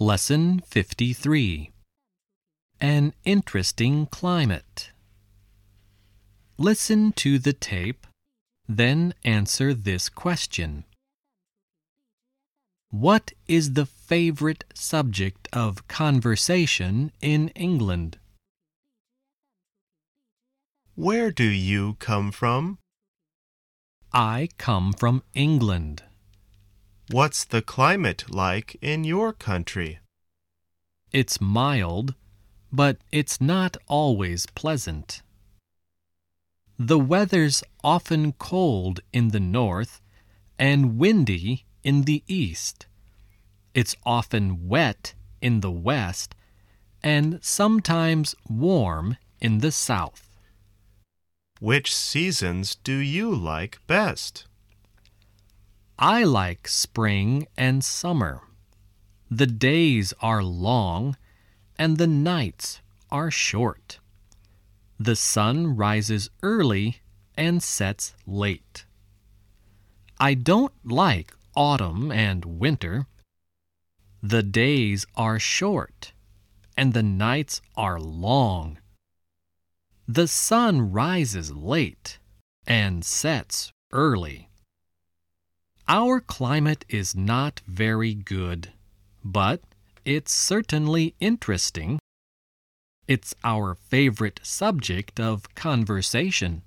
Lesson 53 An Interesting Climate. Listen to the tape, then answer this question What is the favorite subject of conversation in England? Where do you come from? I come from England. What's the climate like in your country? It's mild, but it's not always pleasant. The weather's often cold in the north and windy in the east. It's often wet in the west and sometimes warm in the south. Which seasons do you like best? I like spring and summer. The days are long and the nights are short. The sun rises early and sets late. I don't like autumn and winter. The days are short and the nights are long. The sun rises late and sets early. Our climate is not very good, but it's certainly interesting. It's our favorite subject of conversation.